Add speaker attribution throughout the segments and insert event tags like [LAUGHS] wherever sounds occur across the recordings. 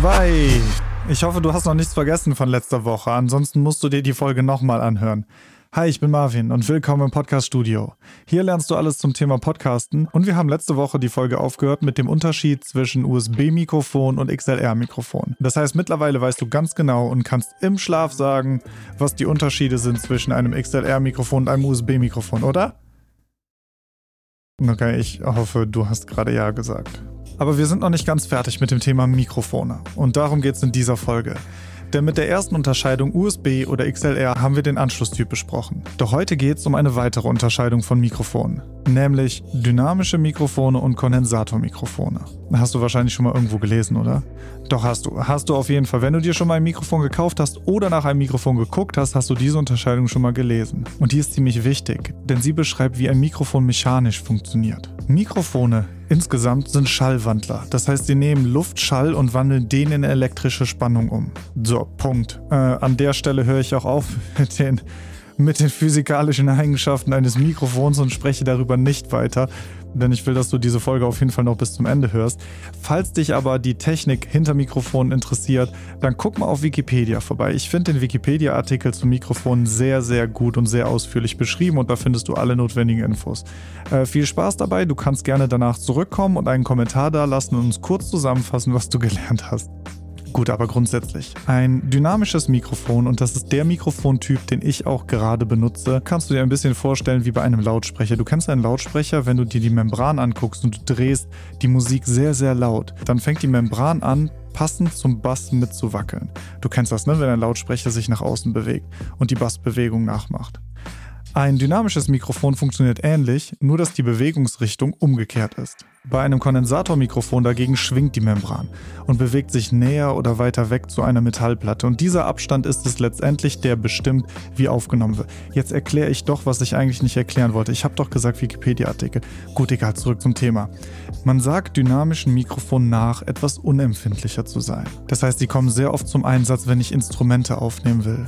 Speaker 1: 2. Ich hoffe, du hast noch nichts vergessen von letzter Woche. Ansonsten musst du dir die Folge nochmal anhören. Hi, ich bin Marvin und willkommen im Podcast Studio. Hier lernst du alles zum Thema Podcasten und wir haben letzte Woche die Folge aufgehört mit dem Unterschied zwischen USB-Mikrofon und XLR-Mikrofon. Das heißt, mittlerweile weißt du ganz genau und kannst im Schlaf sagen, was die Unterschiede sind zwischen einem XLR-Mikrofon und einem USB-Mikrofon, oder? Okay, ich hoffe, du hast gerade Ja gesagt. Aber wir sind noch nicht ganz fertig mit dem Thema Mikrofone und darum geht es in dieser Folge. Denn mit der ersten Unterscheidung USB oder XLR haben wir den Anschlusstyp besprochen. Doch heute geht es um eine weitere Unterscheidung von Mikrofonen, nämlich dynamische Mikrofone und Kondensatormikrofone. Hast du wahrscheinlich schon mal irgendwo gelesen, oder? Doch hast du. Hast du auf jeden Fall. Wenn du dir schon mal ein Mikrofon gekauft hast oder nach einem Mikrofon geguckt hast, hast du diese Unterscheidung schon mal gelesen. Und die ist ziemlich wichtig, denn sie beschreibt, wie ein Mikrofon mechanisch funktioniert. Mikrofone insgesamt sind Schallwandler. Das heißt, sie nehmen Luftschall und wandeln den in elektrische Spannung um. So, Punkt. Äh, an der Stelle höre ich auch auf [LAUGHS] mit den, mit den physikalischen Eigenschaften eines Mikrofons und spreche darüber nicht weiter denn ich will, dass du diese Folge auf jeden Fall noch bis zum Ende hörst. Falls dich aber die Technik hinter Mikrofonen interessiert, dann guck mal auf Wikipedia vorbei. Ich finde den Wikipedia-Artikel zum Mikrofon sehr, sehr gut und sehr ausführlich beschrieben und da findest du alle notwendigen Infos. Äh, viel Spaß dabei, du kannst gerne danach zurückkommen und einen Kommentar da lassen und uns kurz zusammenfassen, was du gelernt hast. Gut, aber grundsätzlich. Ein dynamisches Mikrofon, und das ist der Mikrofontyp, den ich auch gerade benutze, kannst du dir ein bisschen vorstellen wie bei einem Lautsprecher. Du kennst einen Lautsprecher, wenn du dir die Membran anguckst und du drehst die Musik sehr, sehr laut, dann fängt die Membran an, passend zum Bass mitzuwackeln. Du kennst das, ne? wenn ein Lautsprecher sich nach außen bewegt und die Bassbewegung nachmacht. Ein dynamisches Mikrofon funktioniert ähnlich, nur dass die Bewegungsrichtung umgekehrt ist. Bei einem Kondensatormikrofon dagegen schwingt die Membran und bewegt sich näher oder weiter weg zu einer Metallplatte und dieser Abstand ist es letztendlich, der bestimmt, wie aufgenommen wird. Jetzt erkläre ich doch, was ich eigentlich nicht erklären wollte. Ich habe doch gesagt Wikipedia-Artikel. Gut, egal, zurück zum Thema. Man sagt dynamischen Mikrofonen nach, etwas unempfindlicher zu sein. Das heißt, sie kommen sehr oft zum Einsatz, wenn ich Instrumente aufnehmen will.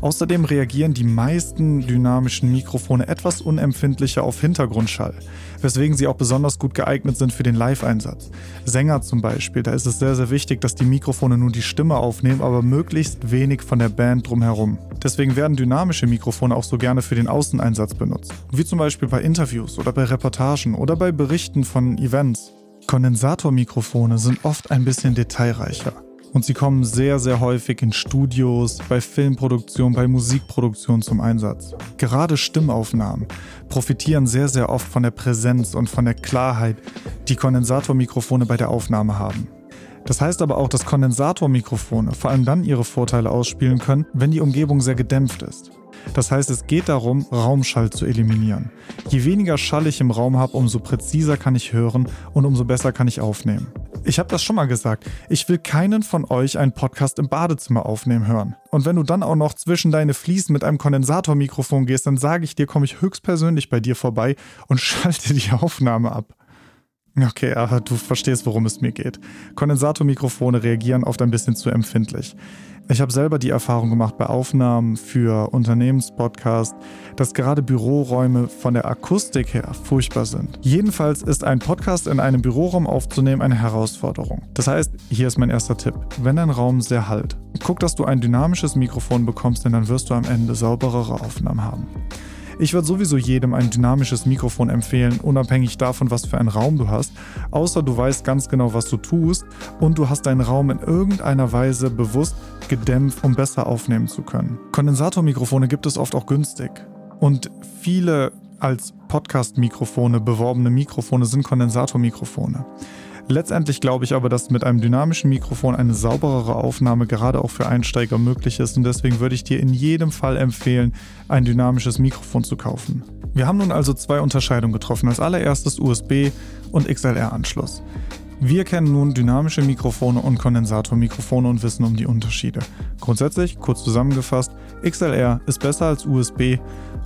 Speaker 1: Außerdem reagieren die meisten dynamischen Mikrofone etwas unempfindlicher auf Hintergrundschall, weswegen sie auch besonders gut geeignet sind für den Live-Einsatz. Sänger zum Beispiel, da ist es sehr, sehr wichtig, dass die Mikrofone nur die Stimme aufnehmen, aber möglichst wenig von der Band drumherum. Deswegen werden dynamische Mikrofone auch so gerne für den Außeneinsatz benutzt, wie zum Beispiel bei Interviews oder bei Reportagen oder bei Berichten von Events. Kondensatormikrofone sind oft ein bisschen detailreicher. Und sie kommen sehr, sehr häufig in Studios, bei Filmproduktion, bei Musikproduktion zum Einsatz. Gerade Stimmaufnahmen profitieren sehr, sehr oft von der Präsenz und von der Klarheit, die Kondensatormikrofone bei der Aufnahme haben. Das heißt aber auch, dass Kondensatormikrofone vor allem dann ihre Vorteile ausspielen können, wenn die Umgebung sehr gedämpft ist. Das heißt, es geht darum, Raumschall zu eliminieren. Je weniger Schall ich im Raum habe, umso präziser kann ich hören und umso besser kann ich aufnehmen. Ich habe das schon mal gesagt. Ich will keinen von euch einen Podcast im Badezimmer aufnehmen hören. Und wenn du dann auch noch zwischen deine Fliesen mit einem Kondensatormikrofon gehst, dann sage ich dir, komme ich höchstpersönlich bei dir vorbei und [LAUGHS] schalte die Aufnahme ab. Okay, aber du verstehst, worum es mir geht. Kondensatormikrofone reagieren oft ein bisschen zu empfindlich. Ich habe selber die Erfahrung gemacht bei Aufnahmen für Unternehmenspodcasts, dass gerade Büroräume von der Akustik her furchtbar sind. Jedenfalls ist ein Podcast in einem Büroraum aufzunehmen eine Herausforderung. Das heißt, hier ist mein erster Tipp. Wenn dein Raum sehr halt, guck, dass du ein dynamisches Mikrofon bekommst, denn dann wirst du am Ende sauberere Aufnahmen haben. Ich würde sowieso jedem ein dynamisches Mikrofon empfehlen, unabhängig davon, was für einen Raum du hast, außer du weißt ganz genau, was du tust und du hast deinen Raum in irgendeiner Weise bewusst gedämpft, um besser aufnehmen zu können. Kondensatormikrofone gibt es oft auch günstig und viele als Podcast-Mikrofone beworbene Mikrofone sind Kondensatormikrofone. Letztendlich glaube ich aber, dass mit einem dynamischen Mikrofon eine sauberere Aufnahme gerade auch für Einsteiger möglich ist und deswegen würde ich dir in jedem Fall empfehlen, ein dynamisches Mikrofon zu kaufen. Wir haben nun also zwei Unterscheidungen getroffen. Als allererstes USB und XLR-Anschluss. Wir kennen nun dynamische Mikrofone und Kondensatormikrofone und wissen um die Unterschiede. Grundsätzlich, kurz zusammengefasst, XLR ist besser als USB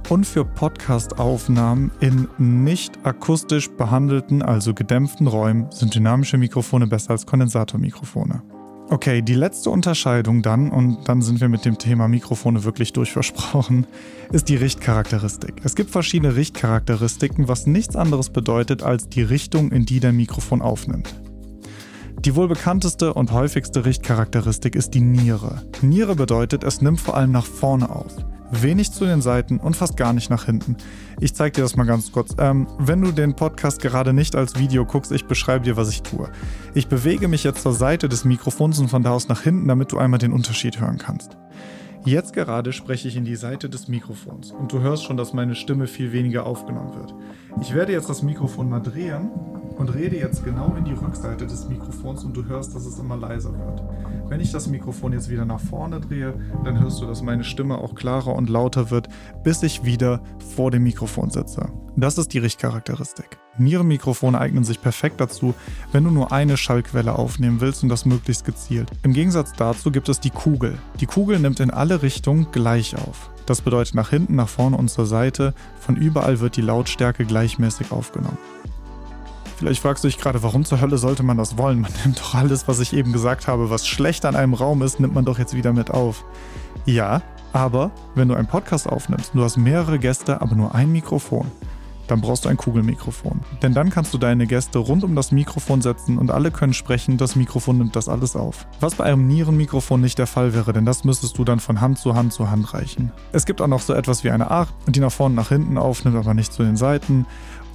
Speaker 1: und für Podcast-Aufnahmen in nicht akustisch behandelten, also gedämpften Räumen sind dynamische Mikrofone besser als Kondensatormikrofone. Okay, die letzte Unterscheidung dann, und dann sind wir mit dem Thema Mikrofone wirklich durchversprochen, ist die Richtcharakteristik. Es gibt verschiedene Richtcharakteristiken, was nichts anderes bedeutet als die Richtung, in die der Mikrofon aufnimmt. Die wohl bekannteste und häufigste Richtcharakteristik ist die Niere. Niere bedeutet, es nimmt vor allem nach vorne auf. Wenig zu den Seiten und fast gar nicht nach hinten. Ich zeige dir das mal ganz kurz. Ähm, wenn du den Podcast gerade nicht als Video guckst, ich beschreibe dir, was ich tue. Ich bewege mich jetzt zur Seite des Mikrofons und von da aus nach hinten, damit du einmal den Unterschied hören kannst. Jetzt gerade spreche ich in die Seite des Mikrofons und du hörst schon, dass meine Stimme viel weniger aufgenommen wird. Ich werde jetzt das Mikrofon mal drehen und rede jetzt genau in die Rückseite des Mikrofons und du hörst, dass es immer leiser wird. Wenn ich das Mikrofon jetzt wieder nach vorne drehe, dann hörst du, dass meine Stimme auch klarer und lauter wird, bis ich wieder vor dem Mikrofon sitze. Das ist die Richtcharakteristik. Nierenmikrofone eignen sich perfekt dazu, wenn du nur eine Schallquelle aufnehmen willst und das möglichst gezielt. Im Gegensatz dazu gibt es die Kugel. Die Kugel nimmt in alle Richtungen gleich auf. Das bedeutet nach hinten, nach vorne und zur Seite, von überall wird die Lautstärke gleichmäßig aufgenommen. Vielleicht fragst du dich gerade, warum zur Hölle sollte man das wollen? Man nimmt doch alles, was ich eben gesagt habe, was schlecht an einem Raum ist, nimmt man doch jetzt wieder mit auf. Ja, aber wenn du einen Podcast aufnimmst, du hast mehrere Gäste, aber nur ein Mikrofon, dann brauchst du ein Kugelmikrofon. Denn dann kannst du deine Gäste rund um das Mikrofon setzen und alle können sprechen, das Mikrofon nimmt das alles auf. Was bei einem Nierenmikrofon nicht der Fall wäre, denn das müsstest du dann von Hand zu Hand zu Hand reichen. Es gibt auch noch so etwas wie eine Acht, die nach vorne nach hinten aufnimmt, aber nicht zu den Seiten.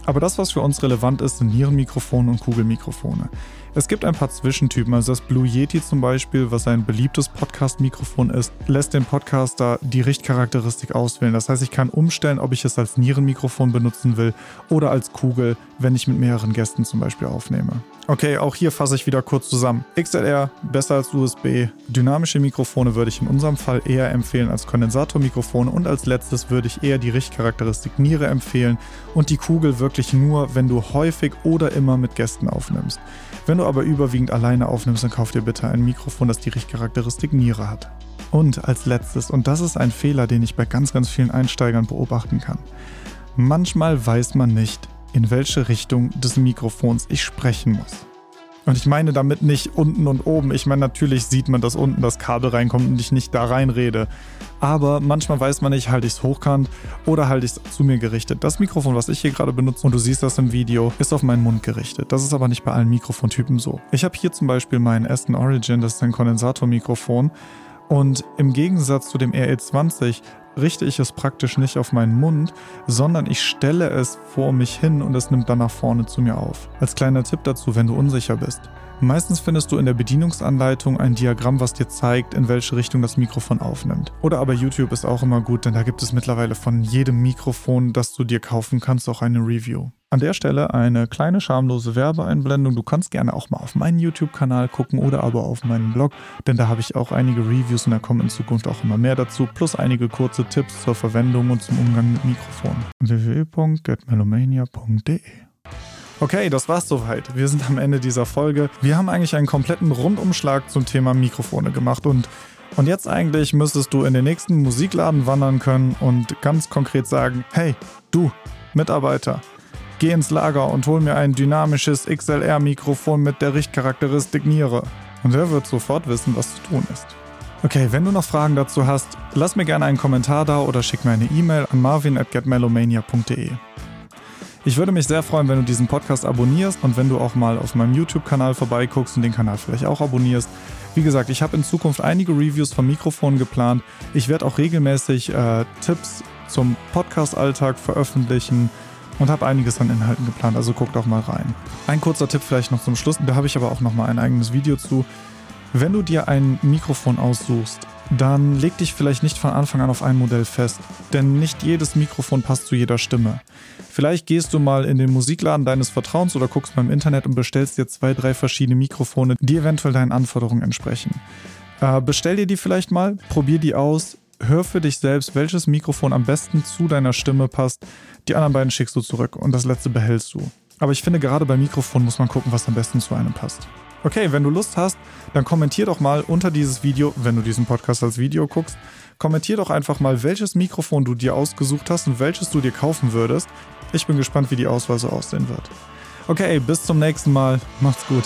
Speaker 1: Aber das, was für uns relevant ist, sind Nierenmikrofone und Kugelmikrofone. Es gibt ein paar Zwischentypen, also das Blue Yeti zum Beispiel, was ein beliebtes Podcast-Mikrofon ist, lässt den Podcaster die Richtcharakteristik auswählen. Das heißt, ich kann umstellen, ob ich es als Nierenmikrofon benutzen will oder als Kugel, wenn ich mit mehreren Gästen zum Beispiel aufnehme. Okay, auch hier fasse ich wieder kurz zusammen. XLR besser als USB. Dynamische Mikrofone würde ich in unserem Fall eher empfehlen als Kondensatormikrofone und als letztes würde ich eher die Richtcharakteristik Niere empfehlen und die Kugel wirklich nur, wenn du häufig oder immer mit Gästen aufnimmst. Wenn du aber überwiegend alleine aufnimmst, dann kauf dir bitte ein Mikrofon, das die Richtcharakteristik Niere hat. Und als letztes, und das ist ein Fehler, den ich bei ganz, ganz vielen Einsteigern beobachten kann. Manchmal weiß man nicht, in welche Richtung des Mikrofons ich sprechen muss. Und ich meine damit nicht unten und oben. Ich meine, natürlich sieht man, dass unten das Kabel reinkommt und ich nicht da reinrede. Aber manchmal weiß man nicht, halte ich es hochkant oder halte ich es zu mir gerichtet. Das Mikrofon, was ich hier gerade benutze, und du siehst das im Video, ist auf meinen Mund gerichtet. Das ist aber nicht bei allen Mikrofontypen so. Ich habe hier zum Beispiel meinen Aston Origin, das ist ein Kondensatormikrofon. Und im Gegensatz zu dem RE20 richte ich es praktisch nicht auf meinen Mund, sondern ich stelle es vor mich hin und es nimmt dann nach vorne zu mir auf. Als kleiner Tipp dazu, wenn du unsicher bist. Meistens findest du in der Bedienungsanleitung ein Diagramm, was dir zeigt, in welche Richtung das Mikrofon aufnimmt. Oder aber YouTube ist auch immer gut, denn da gibt es mittlerweile von jedem Mikrofon, das du dir kaufen kannst, auch eine Review. An der Stelle eine kleine schamlose Werbeeinblendung. Du kannst gerne auch mal auf meinen YouTube-Kanal gucken oder aber auf meinen Blog, denn da habe ich auch einige Reviews und da kommen in Zukunft auch immer mehr dazu, plus einige kurze Tipps zur Verwendung und zum Umgang mit Mikrofonen. www.getmelomania.de Okay, das war's soweit. Wir sind am Ende dieser Folge. Wir haben eigentlich einen kompletten Rundumschlag zum Thema Mikrofone gemacht und und jetzt eigentlich müsstest du in den nächsten Musikladen wandern können und ganz konkret sagen, hey, du, Mitarbeiter, geh ins Lager und hol mir ein dynamisches XLR-Mikrofon mit der Richtcharakteristik Niere. Und er wird sofort wissen, was zu tun ist. Okay, wenn du noch Fragen dazu hast, lass mir gerne einen Kommentar da oder schick mir eine E-Mail an marvin.getmelomania.de. Ich würde mich sehr freuen, wenn du diesen Podcast abonnierst und wenn du auch mal auf meinem YouTube-Kanal vorbeiguckst und den Kanal vielleicht auch abonnierst. Wie gesagt, ich habe in Zukunft einige Reviews von Mikrofonen geplant. Ich werde auch regelmäßig äh, Tipps zum Podcast-Alltag veröffentlichen und habe einiges an Inhalten geplant, also guck doch mal rein. Ein kurzer Tipp vielleicht noch zum Schluss, da habe ich aber auch noch mal ein eigenes Video zu. Wenn du dir ein Mikrofon aussuchst, dann leg dich vielleicht nicht von Anfang an auf ein Modell fest, denn nicht jedes Mikrofon passt zu jeder Stimme. Vielleicht gehst du mal in den Musikladen deines Vertrauens oder guckst mal im Internet und bestellst dir zwei, drei verschiedene Mikrofone, die eventuell deinen Anforderungen entsprechen. Äh, bestell dir die vielleicht mal, probier die aus, hör für dich selbst, welches Mikrofon am besten zu deiner Stimme passt. Die anderen beiden schickst du zurück und das letzte behältst du. Aber ich finde, gerade bei Mikrofon muss man gucken, was am besten zu einem passt. Okay, wenn du Lust hast, dann kommentier doch mal unter dieses Video, wenn du diesen Podcast als Video guckst, kommentier doch einfach mal, welches Mikrofon du dir ausgesucht hast und welches du dir kaufen würdest. Ich bin gespannt, wie die Auswahl so aussehen wird. Okay, bis zum nächsten Mal. Macht's gut.